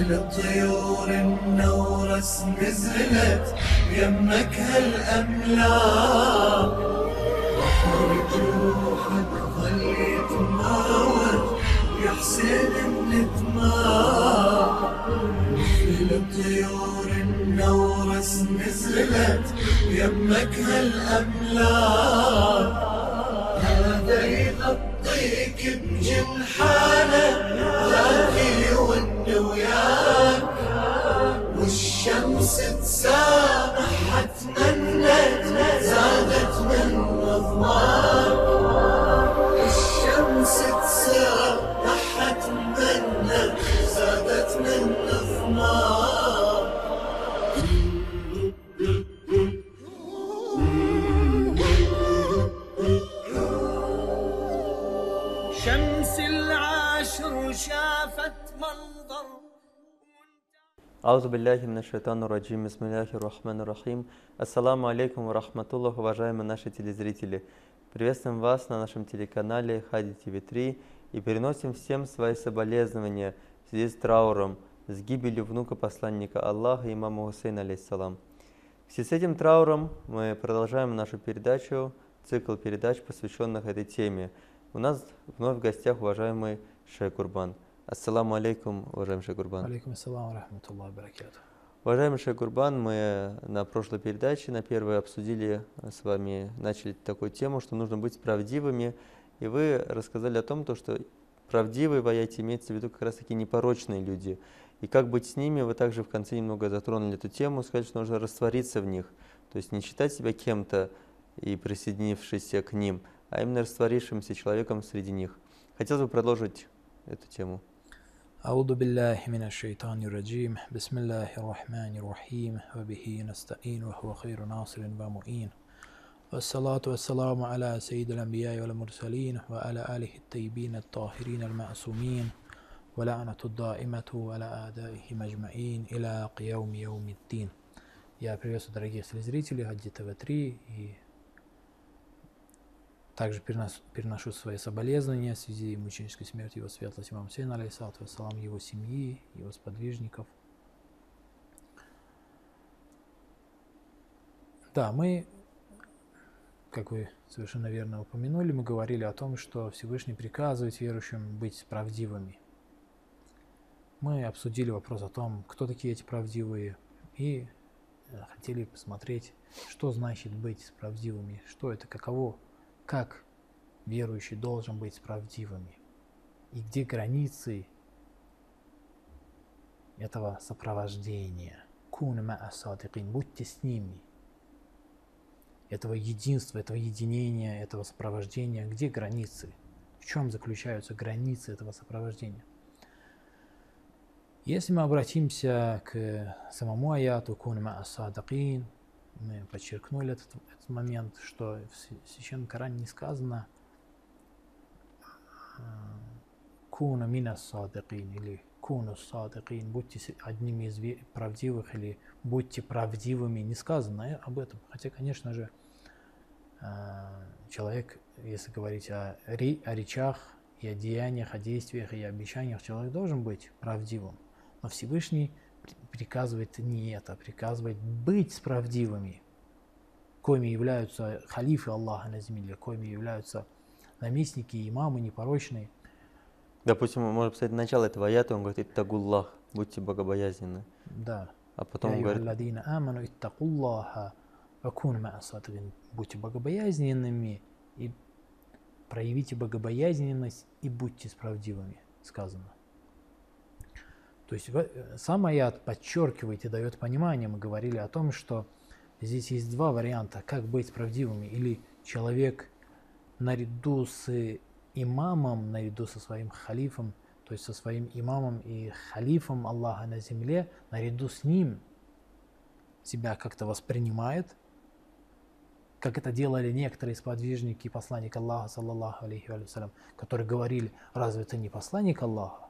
مثل طيور النورس نزلت يمك هالأملاك بحر جروحك ظل يتماوج يا حسين من دماء مثل طيور النورس نزلت يمك هالأملاك هذا يغطيك بجنحانه الشمس تسامحت منت زادت من الظلام Аузу билляхи мина шайтану раджим, бисмилляхи рахману рахим. Ассаламу алейкум ва рахматуллах, уважаемые наши телезрители. Приветствуем вас на нашем телеканале Хади ТВ3 и переносим всем свои соболезнования в связи с трауром, с гибелью внука посланника Аллаха, имама Хусейна, алейхиссалам. В связи с этим трауром мы продолжаем нашу передачу, цикл передач, посвященных этой теме. У нас вновь в гостях уважаемый Шейх Курбан. Ассаламу алейкум, уважаемый Шейх Курбан. Алейкум ассалам рахматуллах баракату. Уважаемый Шейх Курбан, мы на прошлой передаче, на первой, обсудили с вами, начали такую тему, что нужно быть правдивыми, и вы рассказали о том, то, что правдивые в аяте имеется в виду как раз таки непорочные люди. И как быть с ними, вы также в конце немного затронули эту тему, сказали, что нужно раствориться в них, то есть не считать себя кем-то и присоединившись к ним, а именно растворившимся человеком среди них. Хотелось бы продолжить эту тему. أعوذ بالله من الشيطان الرجيم بسم الله الرحمن الرحيم وبه نستعين وهو خير ناصر ومؤين والصلاة والسلام على سيد الأنبياء والمرسلين وعلى آله الطيبين الطاهرين المعصومين ولعنة الدائمة على أعدائهم أجمعين إلى قيوم يوم الدين Я приветствую дорогие телезрители Хаджи ТВ3 и также перенос- переношу свои соболезнования в связи с мученической смертью его светлости имам Сейна, алейхиссалату вассалам, его семьи, его сподвижников. Да, мы, как вы совершенно верно упомянули, мы говорили о том, что Всевышний приказывает верующим быть правдивыми. Мы обсудили вопрос о том, кто такие эти правдивые, и э, хотели посмотреть, что значит быть правдивыми, что это, каково, как верующий должен быть правдивыми, и где границы этого сопровождения. Кун ма'a садикин, будьте с ними. Этого единства, этого единения, этого сопровождения, где границы? В чем заключаются границы этого сопровождения? Если мы обратимся к самому аяту «Кун ма'a садикин», мы подчеркнули этот, этот момент, что в Свя- Священном Коране не сказано э, «Куна мина садикин» или «Куну садикин», будьте одними из правдивых или будьте правдивыми, не сказано об этом. Хотя, конечно же, э, человек, если говорить о, ре- о речах и о деяниях, о действиях и обещаниях, человек должен быть правдивым. Но Всевышний приказывает не это, приказывает быть правдивыми, коими являются халифы Аллаха на земле, коими являются наместники, имамы непорочные. Допустим, можем посмотреть начало этого аята, он говорит «Иттагуллах», будьте богобоязненны. Да. А потом он «Я говорит, аману иттакуллаха вакуну ма'a садикин». Будьте богобоязненными и проявите богобоязненность и будьте справедливыми, сказано. То есть в- сам аят подчеркивает и дает понимание. Мы говорили о том, что здесь есть два варианта, как быть правдивыми. Или человек наряду с имамом, наряду со своим халифом, то есть со своим имамом и халифом Аллаха на земле, наряду с ним себя как-то воспринимает, как это делали некоторые сподвижники посланника Аллаха, саллаллаху алейхи вассалям, которые говорили, разве ты не посланник Аллаха?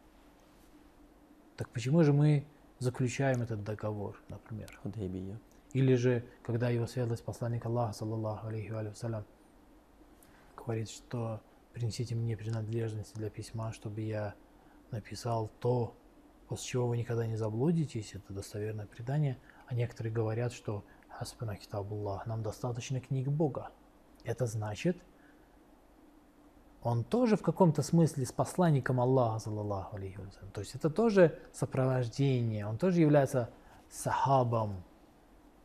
Так почему же мы заключаем этот договор, например? «Худайбия». Или же, когда его светлость посланник Аллаха, саллаллаху алейхи вассалям, говорит, что принесите мне принадлежности для письма, чтобы я написал то, после чего вы никогда не заблудитесь, это достоверное предание, а некоторые говорят, что Хаспана Китабуллах, нам достаточно книг Бога. Это значит, он тоже в каком-то смысле с посланником Аллаха, саллаллаху алейхи. То есть это тоже сопровождение, он тоже является сахабом.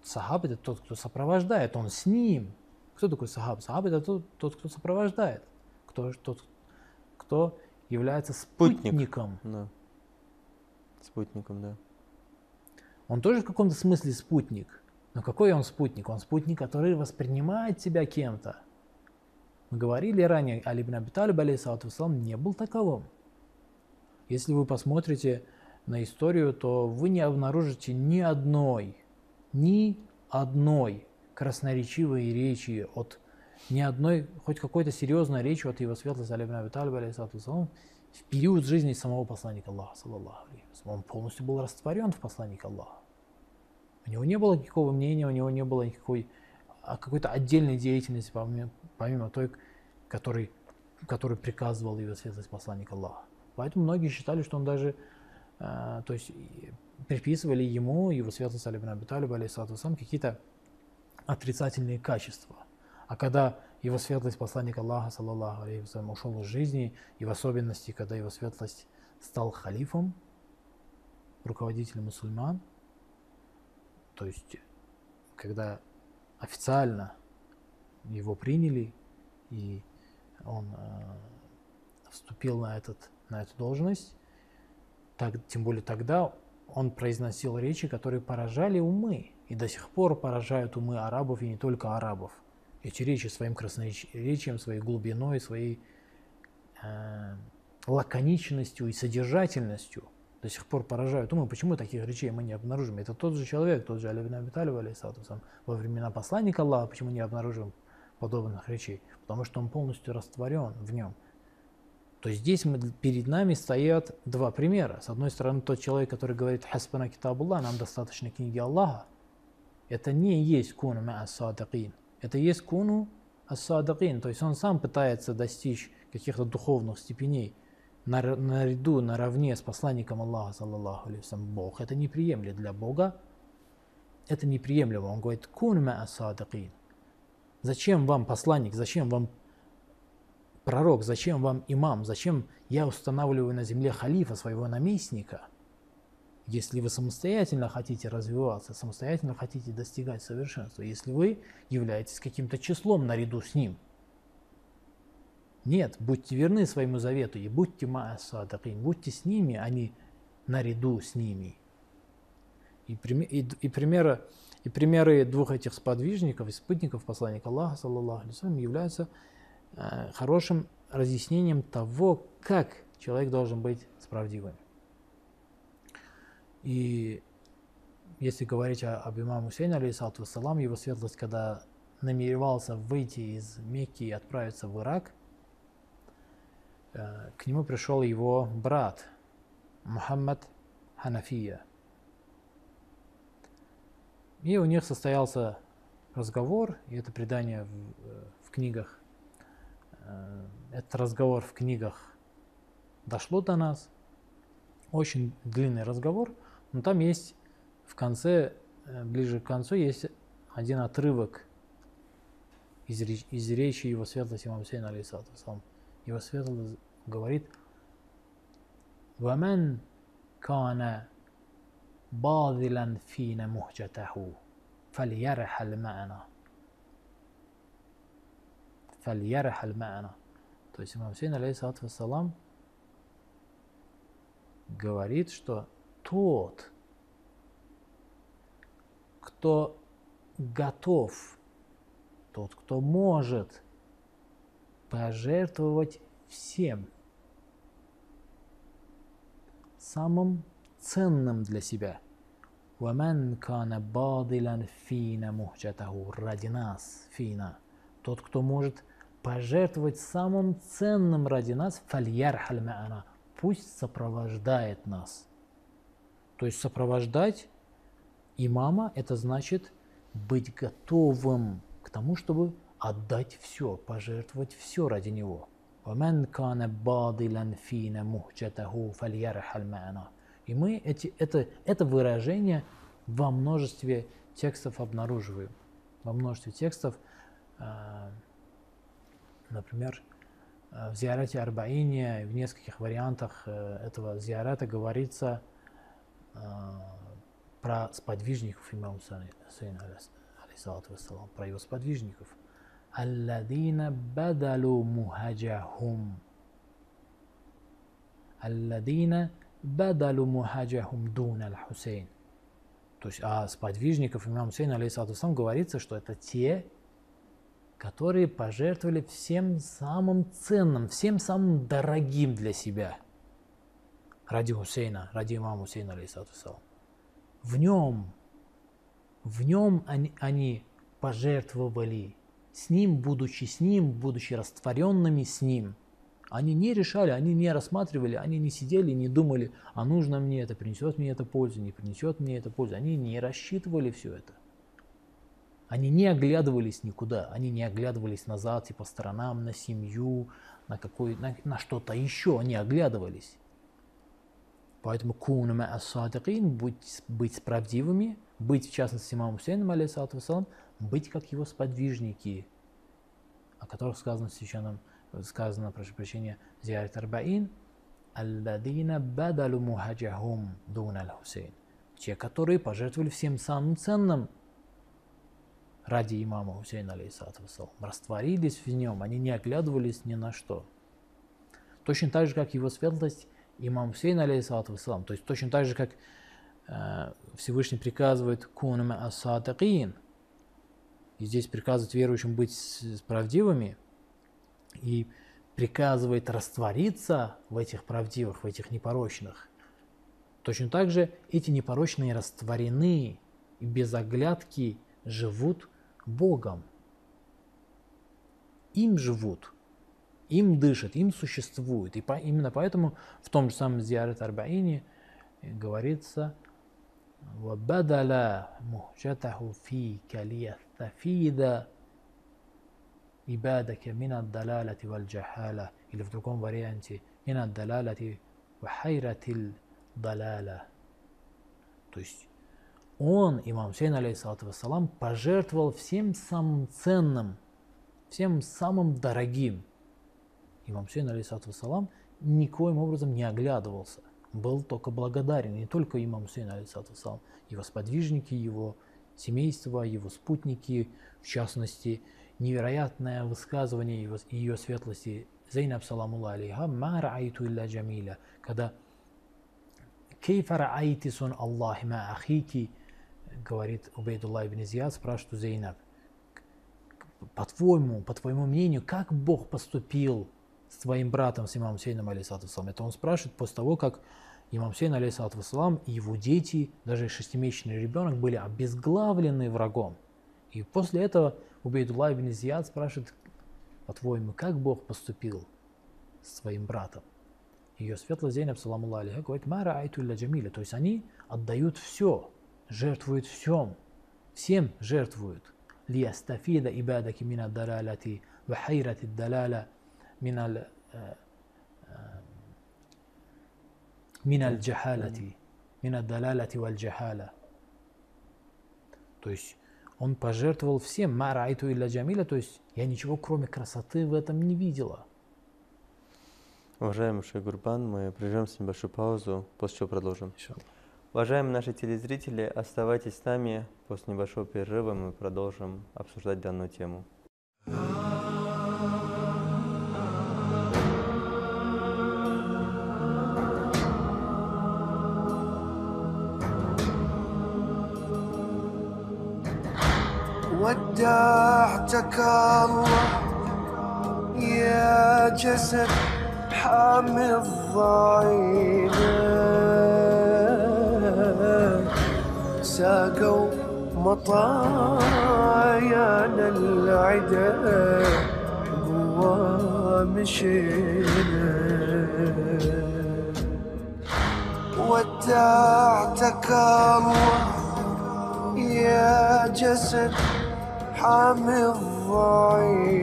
Сахаб это тот, кто сопровождает, он с ним. Кто такой сахаб? Сахаб это тот, тот кто сопровождает, кто, тот, кто является Спутник. спутником. Да. Спутником, да. Он тоже в каком-то смысле спутник. Но какой он спутник? Он спутник, который воспринимает себя кем-то. Мы говорили ранее, Али ибн Аби Талиб, алейхиссалату вассалам, не был таковым. Если вы посмотрите на историю, то вы не обнаружите ни одной, ни одной красноречивой речи от ни одной, хоть какой-то серьезной речи от его светлости Али ибн Аби Талиб, алейхиссалату вассалам, в период жизни самого посланника Аллаха, саллаллаху алейхи. Он полностью был растворен в посланнике Аллаха. У него не было никакого мнения, у него не было никакой а какой-то отдельной деятельности, помимо, помимо той, который, который приказывал его светлость посланник Аллаха. Поэтому многие считали, что он даже, э, то есть приписывали ему, его светлость Али ибн Аби Талиб, алейхиссалату вассалам, какие-то отрицательные качества. А когда его светлость посланник Аллаха, саллаллаху алейхи ушел из жизни, и в особенности, когда его светлость стал халифом, руководителем мусульман, то есть когда официально его приняли, и он э, вступил на, этот, на эту должность, так, тем более тогда он произносил речи, которые поражали умы, и до сих пор поражают умы арабов, и не только арабов. Эти речи своим красноречием, своей глубиной, своей э, лаконичностью и содержательностью до сих пор поражают умы. Почему таких речей мы не обнаружим? Это тот же человек, тот же Али ибн Аби Талиб, алейхиссалату вассалам, во времена посланника Аллаха, почему не обнаружим подобных речей? Потому что он полностью растворен в нем. То здесь мы, перед нами стоят два примера. С одной стороны, тот человек, который говорит «Хаспана китабуллах», нам достаточно книги Аллаха. Это не есть куну маа-садакин. Это есть куну ас-садакин. То есть он сам пытается достичь каких-то духовных степеней нар- наряду, наравне с посланником Аллаха, саллаллаху алейхи Бог. Это не приемлет для Бога. Это неприемлемо. Он говорит «кун маа-садакин». Зачем вам посланник, зачем вам пророк, зачем вам имам, зачем я устанавливаю на земле халифа, своего наместника, если вы самостоятельно хотите развиваться, самостоятельно хотите достигать совершенства, если вы являетесь каким-то числом наряду с ним. Нет, будьте верны своему завету и будьте ма'асадакин, будьте с ними, а не наряду с ними. И, и, и примеры и примеры двух этих сподвижников и спутников посланника Аллаха, саллаллаху алейhi являются э, хорошим разъяснением того, как человек должен быть справедливым. И если говорить о, об имаме Хусейне, алейхиссалату вассалам, его светлость, когда намеревался выйти из Мекки и отправиться в Ирак, э, к нему пришел его брат Мухаммад Ханафия – и у них состоялся разговор, и это предание в, э, в книгах, э, этот разговор в книгах дошло до нас. Очень длинный разговор, но там есть в конце, э, ближе к концу, есть один отрывок из, реч, из речи его светлости имама Хусейна, алейхиссалату Его светлость говорит, «Вамен кана باذلا فينا مهجته فليرحل معنا فليرحل معنا то есть имам Хусейн, алейхиссалату вассалам, говорит, что тот, кто готов, тот, кто может пожертвовать всем, самым ценным для себя. – وَمَنْ كَانَ بَاضِلًا فِينَ مُهْجَتَهُ ради нас, фина. Тот, кто может пожертвовать самым ценным ради нас, فَلْيَرْحَلْ مَعَنَا Пусть сопровождает нас. То есть сопровождать имама, это значит быть готовым к тому, чтобы отдать все, пожертвовать все ради него. وَمَنْ كَانَ بَاضِلًا فِينَ مُهْجَتَهُ فَلْيَرْحَلْ مَعَنَا и мы эти, это, это выражение во множестве текстов обнаруживаем. Во множестве текстов, э, например, э, в Зиарате Арбаине, в нескольких вариантах э, этого зиарата говорится э, про сподвижников имама Хусейна, алейсалату вассалам, про его сподвижников. Алладина бадалу мухаджахум. Алладина бадалу мухаджахум дун аль-Хусейн. То есть о сподвижников имама Хусейна, алейсалату вассалам, говорится, что это те, которые пожертвовали всем самым ценным, всем самым дорогим для себя ради Хусейна, ради имама Хусейна, алейсалату вассалам. В нем, в нем они, они пожертвовали с ним, будучи с ним, будучи растворенными с ним. Они не решали, они не рассматривали, они не сидели, не думали, а нужно мне это, принесет мне это пользу, не принесет мне это пользу. Они не рассчитывали все это. Они не оглядывались никуда, они не оглядывались назад, типа сторонам, на семью, на, какой, на, на что-то еще, они оглядывались. Поэтому кунама ас-садикин, быть, быть правдивыми, быть в частности имамом Хусейном, алейхиссалату вассалам, быть как его сподвижники, о которых сказано в священном, сказано, прошу прощения, Зиарит Арбаин, «Алладина бадалу мухаджахум дун аль-Хусейн». Те, которые пожертвовали всем самым ценным ради имама Хусейна, алейхиссалату растворились в нем, они не оглядывались ни на что. Точно так же, как его светлость имам Хусейн, алейхиссалату вассалам, то есть точно так же, как э, Всевышний приказывает «Кунама ас-садакин», и здесь приказывает верующим быть правдивыми и приказывает раствориться в этих правдивых, в этих непорочных. Точно так же эти непорочные растворены и без оглядки живут Богом. Им живут, им дышат, им существуют. И по, именно поэтому в том же самом Зиарет Арбаине говорится «Вабадаля мухджатаху фи калия тафида» ибадаке минад далалати валь джахала, или в другом варианте, минад далалати вахайратиль далаля. То есть он, имам Сейн, алейхиссалату вассалам, пожертвовал всем самым ценным, всем самым дорогим. Имам Сейн, алейхиссалату вассалам, никоим образом не оглядывался. Был только благодарен не только имам Сейн, алейхиссалату вассалам, его сподвижники, его семейство, его спутники, в частности, невероятное высказывание его, ее светлости. Зейнаб саламулла алейха, ма раайту илля джамиля, когда Кейфа раайти сон Аллахи ма ахики, говорит Убейдуллах ибн Зияд, спрашивает у Зейнаб, по-твоему, по твоему мнению, как Бог поступил с твоим братом, с имамом Сейном, алейсалату Это он спрашивает после того, как имам Сейн, алейсалату и его дети, даже шестимесячный ребенок, были обезглавлены врагом. И после этого Убейдуллах ибн Зияд спрашивает, по-твоему, как Бог поступил с своим братом? Ее светлость Зейнаб, саламу алейха, говорит, мара айту илля джамиля. То есть они отдают все, жертвуют всем, всем жертвуют. ليستفيد عبادك من الدلالة وحيرة الدلالة من ال من الجهالة من الدلالة والجهالة то есть он пожертвовал всем марайту или джамиля, то есть я ничего кроме красоты в этом не видела. Уважаемый Шейх Гурбан, мы прервемся небольшую паузу, после чего продолжим. Иншаллах. Уважаемые наши телезрители, оставайтесь с нами. После небольшого перерыва мы продолжим обсуждать данную тему. ودعتك الله يا جسد حامي الضعينة ساقوا مطايانا العدا. قوى مشينا. ودعتك الله يا جسد ارحم الضعينة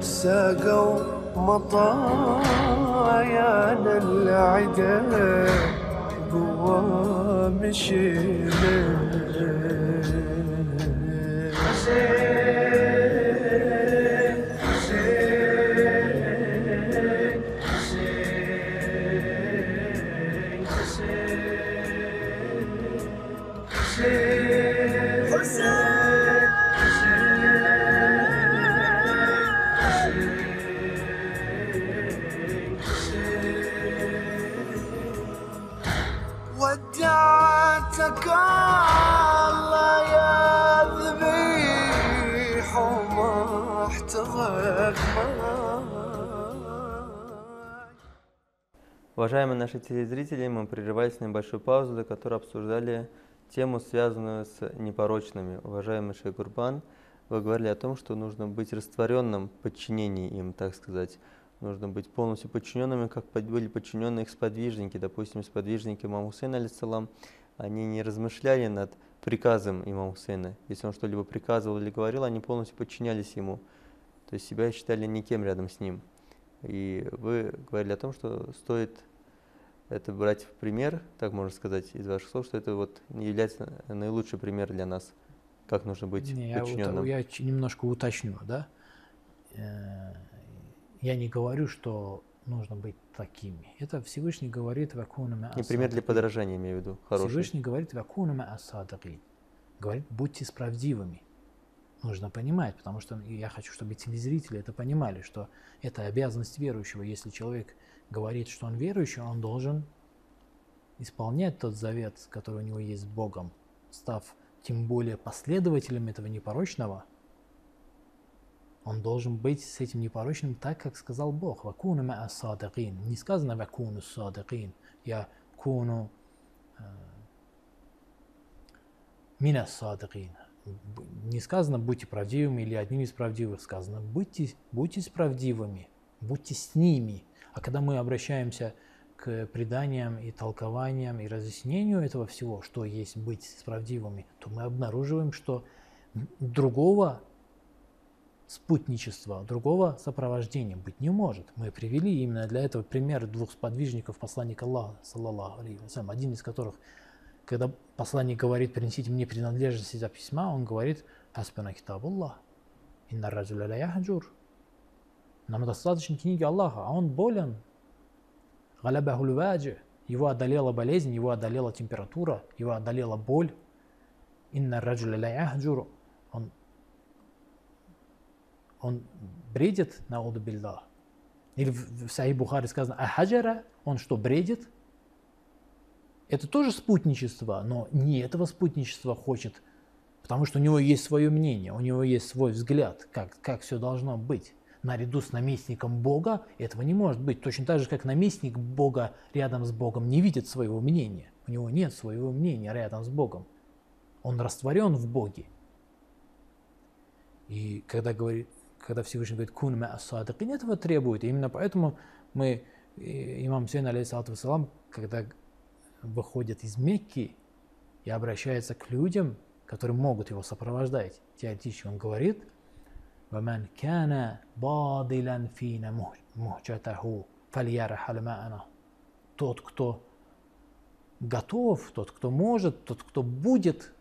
ساقوا مطايانا العدا قوام مشينا Уважаемые наши телезрители, мы прерывались на небольшую паузу, до которой обсуждали тему, связанную с непорочными. Уважаемый Шейх Гурбан, вы говорили о том, что нужно быть растворенным в подчинении им, так сказать. Нужно быть полностью подчиненными, как были подчинены их сподвижники. Допустим, сподвижники имама Хусейна, алейсалам, они не размышляли над приказом имама Хусейна. Если он что-либо приказывал или говорил, они полностью подчинялись ему. То есть себя считали никем рядом с ним. И вы говорили о том, что стоит это брать в пример, так можно сказать, из ваших слов, что это вот является наилучший пример для нас, как нужно быть Не, я, подчиненным. я ч- немножко уточню, да. Э, Я не говорю, что нужно быть такими. Это Всевышний говорит «Вакуна Не пример для подражания, имею в виду, хороший. Всевышний говорит «Вакуна асадакин». Говорит «Будьте справедливыми». Нужно понимать, потому что я хочу, чтобы телезрители это понимали, что это обязанность верующего. Если человек говорит, что он верующий, он должен исполнять тот завет, который у него есть с Богом, став тем более последователем этого непорочного, он должен быть с этим непорочным так, как сказал Бог. «Вакуну ма садакин». Не сказано «Вакуну садакин». Я куну мина садакин. Не сказано «будьте правдивыми» или «одним из правдивых». Сказано «будьте, будьте правдивыми», «будьте с ними». А когда мы обращаемся к преданиям и толкованиям и разъяснению этого всего, что есть быть с то мы обнаруживаем, что другого спутничества, другого сопровождения быть не может. Мы привели именно для этого пример двух сподвижников посланника Аллаха, саллаллаху алейхи один из которых, когда посланник говорит, принесите мне принадлежности за письма, он говорит, «Хаспана китаб Аллах, инна раджуля ла яхджур». Нам достаточно книги Аллаха, а он болен. Галябахуль. Его одолела болезнь, его одолела температура, его одолела боль. Инна раджуля. Он он бредит на билlah. Или в, Сахи Бухари сказано, а хаджара, он что, бредит? Это тоже спутничество, но не этого спутничества хочет, потому что у него есть свое мнение, у него есть свой взгляд, как, как все должно быть. Наряду с наместником Бога этого не может быть. Точно так же, как наместник Бога рядом с Богом не видит своего мнения. У него нет своего мнения рядом с Богом. Он растворен в Боге. И когда, говорит, когда Всевышний говорит «кун ма асадыкин», этого требует. И именно поэтому мы, имам Сейн, алейхиссалату вассалам, когда выходит из Мекки и обращается к людям, которые могут его сопровождать, теоретически он говорит وَمَنْ كَانَ بَاضِلًا فِينَ مُهْجَتَهُ فَلْيَرْحَلْ مَعَنَا Тот, кто готов, тот, кто может, тот, кто будет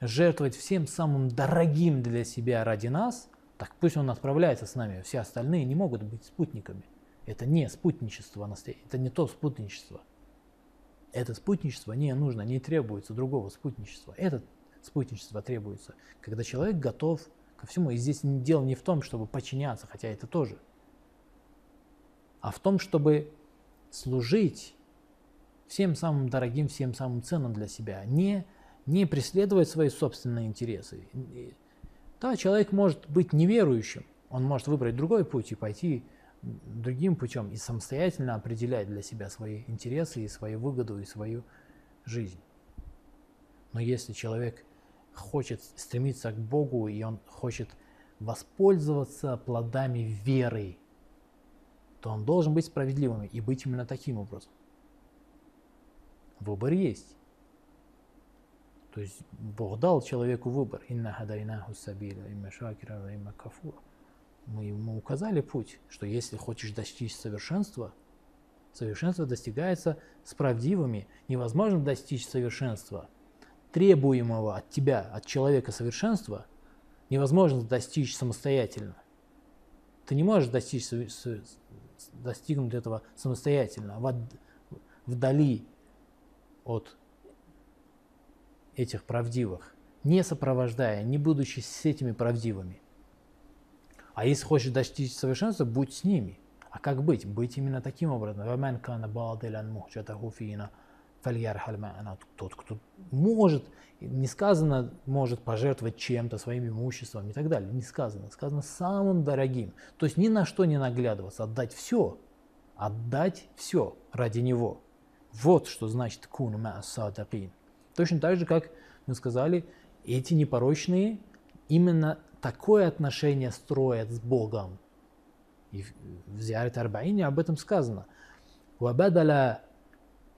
жертвовать всем самым дорогим для себя ради нас, так пусть он отправляется с нами. Все остальные не могут быть спутниками. Это не спутничество настоящее, это не то спутничество. Это спутничество не нужно, не требуется другого спутничества. Это спутничество требуется, когда человек готов ко всему. И здесь дело не в том, чтобы подчиняться, хотя это тоже, а в том, чтобы служить всем самым дорогим, всем самым ценным для себя, не, не преследовать свои собственные интересы. Да, человек может быть неверующим, он может выбрать другой путь и пойти другим путем и самостоятельно определять для себя свои интересы и свою выгоду и свою жизнь. Но если человек хочет стремиться к Богу и он хочет воспользоваться плодами веры, то он должен быть справедливым и быть именно таким образом. Выбор есть. То есть Бог дал человеку выбор. Инна хадайнаху сабиля, имма шакира, имма кафура. Мы ему указали путь, что если хочешь достичь совершенства, Совершенство достигается с правдивыми. Невозможно достичь совершенства, требуемого от тебя, от человека совершенства, невозможно достичь самостоятельно. Ты не можешь достичь, достигнуть этого самостоятельно, вдали от этих правдивых, не сопровождая, не будучи с этими правдивыми. А если хочешь достичь совершенства, будь с ними. А как быть? Быть именно таким образом وَمَنْ كَانَ بَاطِلًا مُحْجَتَهُ فِينَا فَلْيَرْحَلْ مَعَنَا. Тот, кто может, не сказано, может пожертвовать чем-то, своим имуществом и так далее. Не сказано. Сказано самым дорогим. То есть ни на что не наглядываться, отдать все. Отдать все ради него. Вот что значит кун ма садакин. Точно так же, как мы сказали, эти непорочные именно такое отношение строят с Богом. И в- в Зиарет Арбаине об этом сказано. «Вабадаля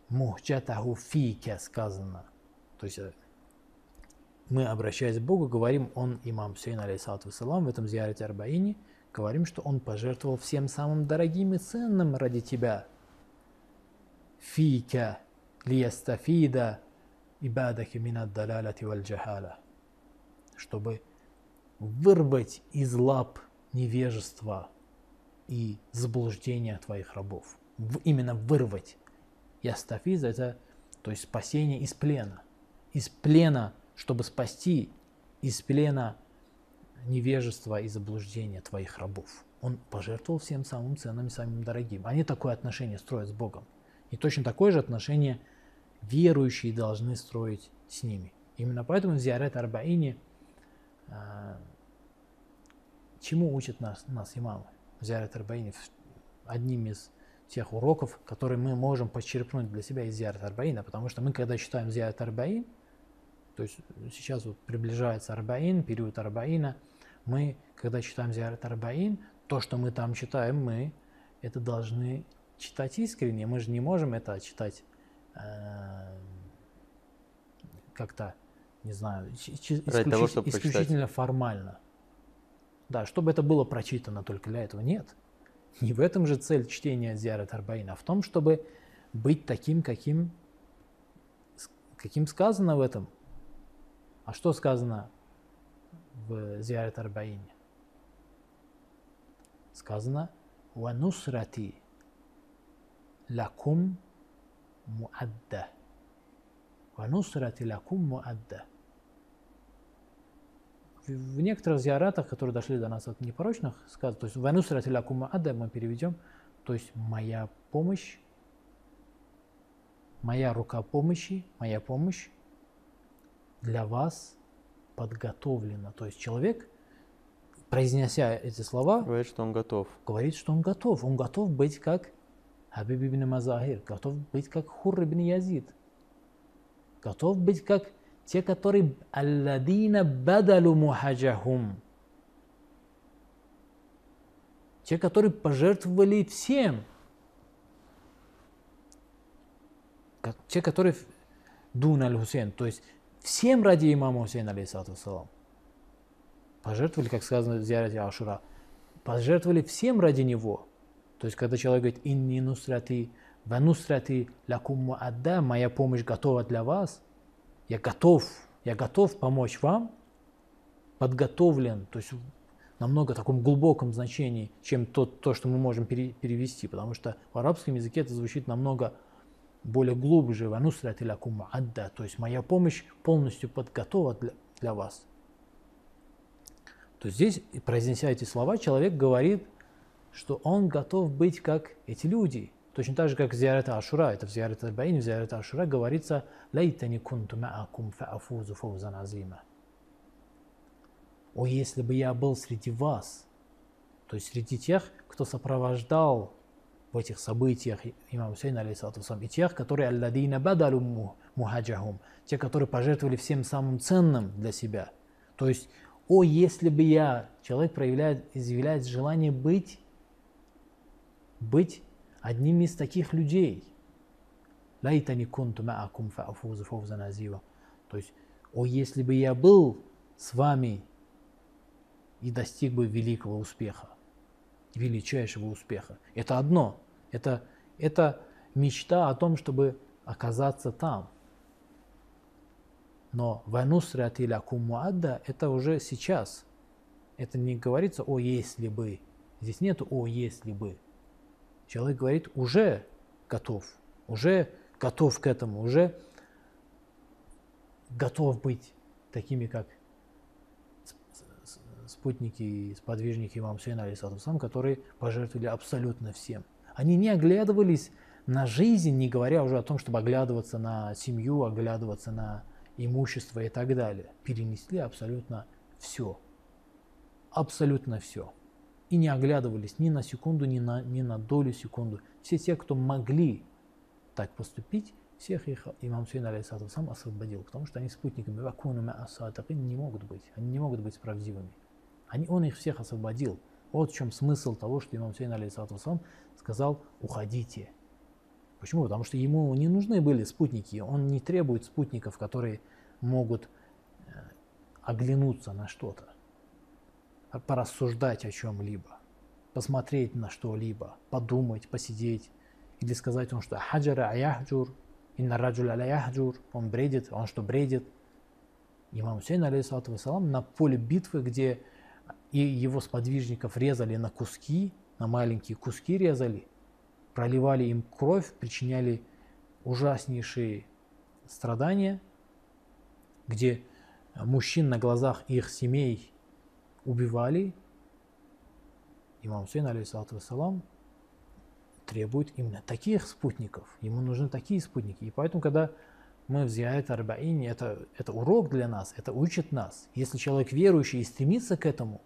мухджатаху фике» сказано. То есть э, мы, обращаясь к Богу, говорим, он, имам Сейн, алейсалату вассалам, в этом Зиарете Арбаине, говорим, что он пожертвовал всем самым дорогим и ценным ради тебя. Фика лиястафида ибадаки минад далалати валь джахаля. Чтобы вырвать из лап невежества и заблуждения твоих рабов. Именно вырвать. Ястафиз это то есть спасение из плена. Из плена, чтобы спасти из плена невежества и заблуждения твоих рабов. Он пожертвовал всем самым ценным и самым дорогим. Они такое отношение строят с Богом. И точно такое же отношение верующие должны строить с ними. Именно поэтому в Зиарет Арбаине а, чему учат нас, нас имамы? В Зиарет Арбаине в- одним из тех уроков, которые мы можем почерпнуть для себя из Зиарет Арбаина, потому что мы, когда читаем Зиарет Арбаин, то есть сейчас вот приближается Арбаин, период Арбаина, мы, когда читаем Зиарет Арбаин, то, что мы там читаем, мы это должны читать искренне. Мы же не можем это читать э, как-то, не знаю, Ради того, исключи- чтобы прочитать. исключительно формально. Да, чтобы это было прочитано только для этого. Нет. Не в этом же цель чтения Зиарет Арбаина, а в том, чтобы быть таким, каким, каким сказано в этом. А что сказано в Зиарет Арбаине? Сказано «Ванусрати лакум муадда». «Ванусрати лакум муадда». В, некоторых зиаратах, которые дошли до нас от непорочных, сказано, то есть «Ванусрати лакум муадда» мы переведем, то есть «моя помощь», «моя рука помощи», «моя помощь» для вас подготовлена. То есть человек, произнеся эти слова, Говорит, что он готов. говорит, что он готов. Он готов быть как Хабиб ибн Мазахир, готов быть как Хур ибн Язид, готов быть как те, которые алладина бадалу мухаджахум, те, которые пожертвовали всем, те, которые дун аль-Хусейн, то есть всем ради имама Хусейна, вассалам, пожертвовали, как сказано в Зиарате Ашура, пожертвовали всем ради него. То есть, когда человек говорит «Инни нусрати ва нусрати лакум адда», «Моя помощь готова для вас», я готов, я готов помочь вам, подготовлен, то есть в намного таком глубоком значении, чем то, то что мы можем пере- перевести, потому что в арабском языке это звучит намного более глубже, «Ва нусрати лакум адда», то есть моя помощь полностью подготова для, для вас. То есть здесь, произнеся эти слова, человек говорит, что он готов быть как эти люди. Точно так же, как в Зиарата Ашура, это в Зиарате Арбаин, в Зиарате Ашура говорится «Лайтани кунту ма'акум фа'афузу фаузан азима». О, если бы я был среди вас, то есть среди тех, кто сопровождал в этих событиях имам Хусейна, алейхиссалату вассалам, и тех, которые алладина бадалу му- мухаджахум, те, которые пожертвовали всем самым ценным для себя. То есть, о, если бы я, человек проявляет, изъявляет желание быть, быть одним из таких людей. Лайтани кунту ма'акум фа'афузу фаузан азива. То есть, о, если бы я был с вами и достиг бы великого успеха, величайшего успеха. Это одно. Это Это мечта о том, чтобы оказаться там. Но ванусрят или акумуадда это уже сейчас. Это не говорится о если бы. Здесь нет о если бы. Человек говорит уже готов, уже готов к этому, уже готов быть такими, как спутники и сподвижники имам Сейна, алейсалам, которые пожертвовали абсолютно всем. Они не оглядывались на жизнь, не говоря уже о том, чтобы оглядываться на семью, оглядываться на имущество и так далее. Перенесли абсолютно все. Абсолютно все. И не оглядывались ни на секунду, ни на, ни на долю секунду. Все те, кто могли так поступить, всех их имам Сейн сам освободил, потому что они спутниками не могут быть. Они не могут быть правдивыми. Они, он их всех освободил. Вот в чем смысл того, что имам Хусейн сам сказал «уходите». Почему? Потому что ему не нужны были спутники. Он не требует спутников, которые могут э, оглянуться на что-то, порассуждать о чем-либо, посмотреть на что-либо, подумать, посидеть. Или сказать он, что هجر يهجر، إن الرجل ليهجر, он бредит, он что бредит. Имам Хусейн, алейхиссалату на поле битвы, где и его сподвижников резали на куски, на маленькие куски резали, проливали им кровь, причиняли ужаснейшие страдания, где мужчин на глазах их семей убивали, имам Хусейн, алейхиссалату вассалам, требует именно таких спутников. Ему нужны такие спутники. И поэтому, когда мы в Зиаят Арбаине, это, это урок для нас, это учит нас. Если человек верующий и стремится к этому,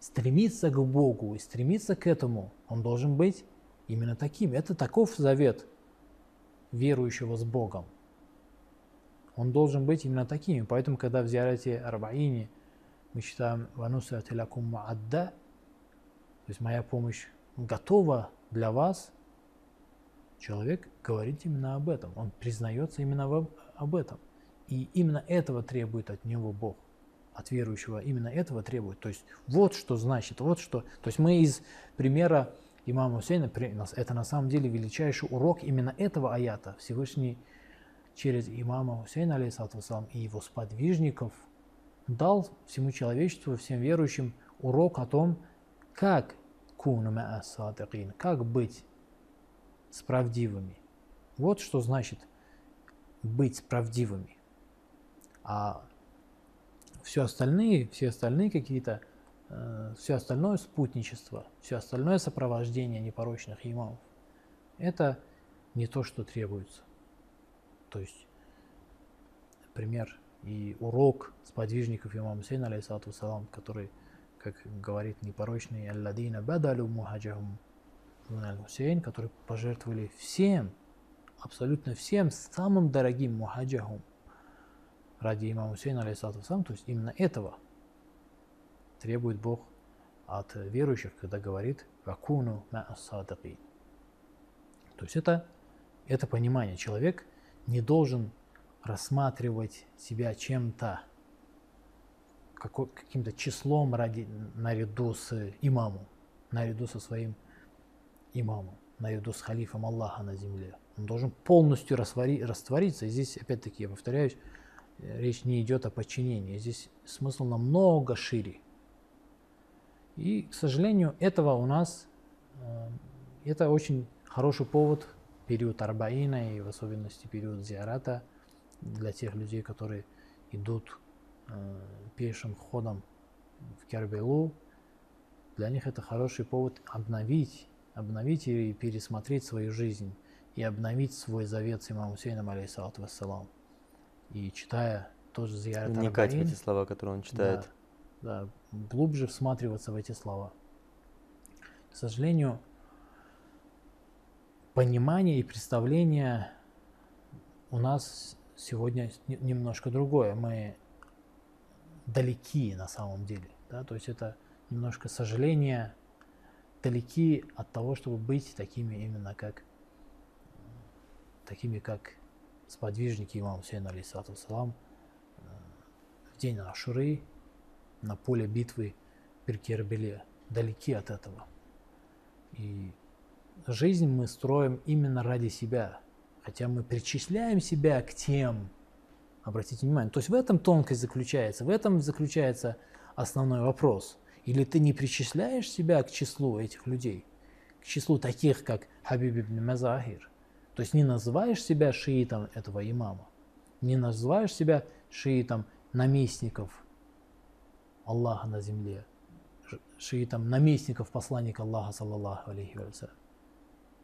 стремится к Богу и стремится к этому, он должен быть именно таким. Это таков завет верующего с Богом. Он должен быть именно таким. Поэтому, когда в Зиарате Арбаине мы читаем «Вануса атилякум маадда», то есть моя помощь готова для вас, человек говорит именно об этом. Он признается именно в, об этом. И именно этого требует от него Бог, от верующего. Именно этого требует. То есть вот что значит, вот что. То есть мы из примера имама Хусейна, это на самом деле величайший урок именно этого аята. Всевышний через имама Хусейна, алейхиссалату и его сподвижников дал всему человечеству, всем верующим урок о том, как как быть с правдивыми. Вот что значит быть правдивыми. А все остальные, все остальные какие-то, э, все остальное спутничество, все остальное сопровождение непорочных имамов, это не то, что требуется. То есть, например, и урок сподвижников имама Сейна, алейхиссалату который как говорит непорочный Алладина Бадалю Мухаджахум Хусейн, которые пожертвовали всем, абсолютно всем, самым дорогим Мухаджахум ради имама Хусейна, алейсалату то есть именно этого требует Бог от верующих, когда говорит «Вакуну ма'асадакин». То есть это, это понимание. Человек не должен рассматривать себя чем-то, каким-то числом ради, наряду с имамом, наряду со своим имамом, наряду с халифом Аллаха на земле. Он должен полностью раствори, раствориться. И здесь, опять-таки, я повторяюсь, речь не идет о подчинении. Здесь смысл намного шире. И, к сожалению, этого у нас, э, это очень хороший повод, период Арбаина и в особенности период Зиарата для тех людей, которые идут Э, пешим ходом в Кербелу, для них это хороший повод обновить, обновить и пересмотреть свою жизнь, и обновить свой завет с имамом Хусейном, алейхиссалату вассалам. И читая тоже Зиярат Вникать в эти слова, которые он читает. Да, да, глубже всматриваться в эти слова. К сожалению, понимание и представление у нас сегодня немножко другое. Мы далеки на самом деле. Да? То есть это немножко сожаление, далеки от того, чтобы быть такими именно как такими как сподвижники имама Хусейна, алейсалату салам, э, в день Ашуры на поле битвы при Кербеле, далеки от этого. И жизнь мы строим именно ради себя. Хотя мы причисляем себя к тем, обратите внимание. То есть в этом тонкость заключается, в этом заключается основной вопрос. Или ты не причисляешь себя к числу этих людей, к числу таких, как Хабиб ибн Мазахир. То есть не называешь себя шиитом этого имама, не называешь себя шиитом наместников Аллаха на земле, шиитом наместников посланника Аллаха, саллаллаху алейхи вассалям,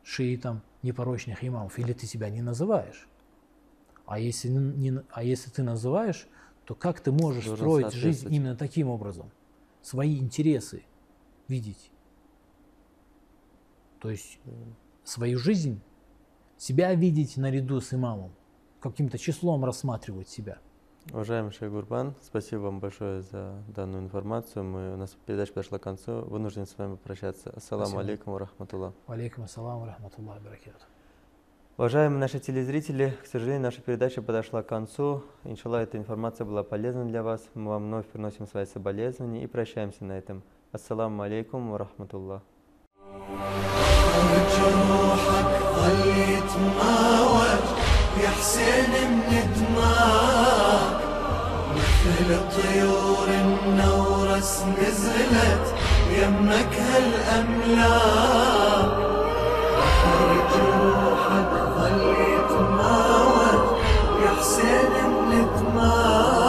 шиитом непорочных имамов, или ты себя не называешь. А если, не, а если ты называешь, то как ты можешь Должен строить жизнь именно таким образом? Свои интересы видеть. То есть свою жизнь, себя видеть наряду с имамом, каким-то числом рассматривать себя. Уважаемый шейх Гурбан, спасибо вам большое за данную информацию. Мы, у нас передача подошла к концу. Вынужден с вами прощаться. Ассаламу Спасибо. алейкум ва рахматуллах. Алейкум ассалам, рахматуллах, баракату. Уважаемые наши телезрители, к сожалению, наша передача подошла к концу. Иншаллах, эта информация была полезна для вас. Мы вам вновь приносим свои соболезнования и прощаемся на этом. Ассаламу алейкум ва рахматуллах. جروحك ظل يتماوج يا حسين من دماغ مثل الطيور النورس نزلت يمك هالأملاك بحر جروحك ظل يتماوج يا حسين من دماغ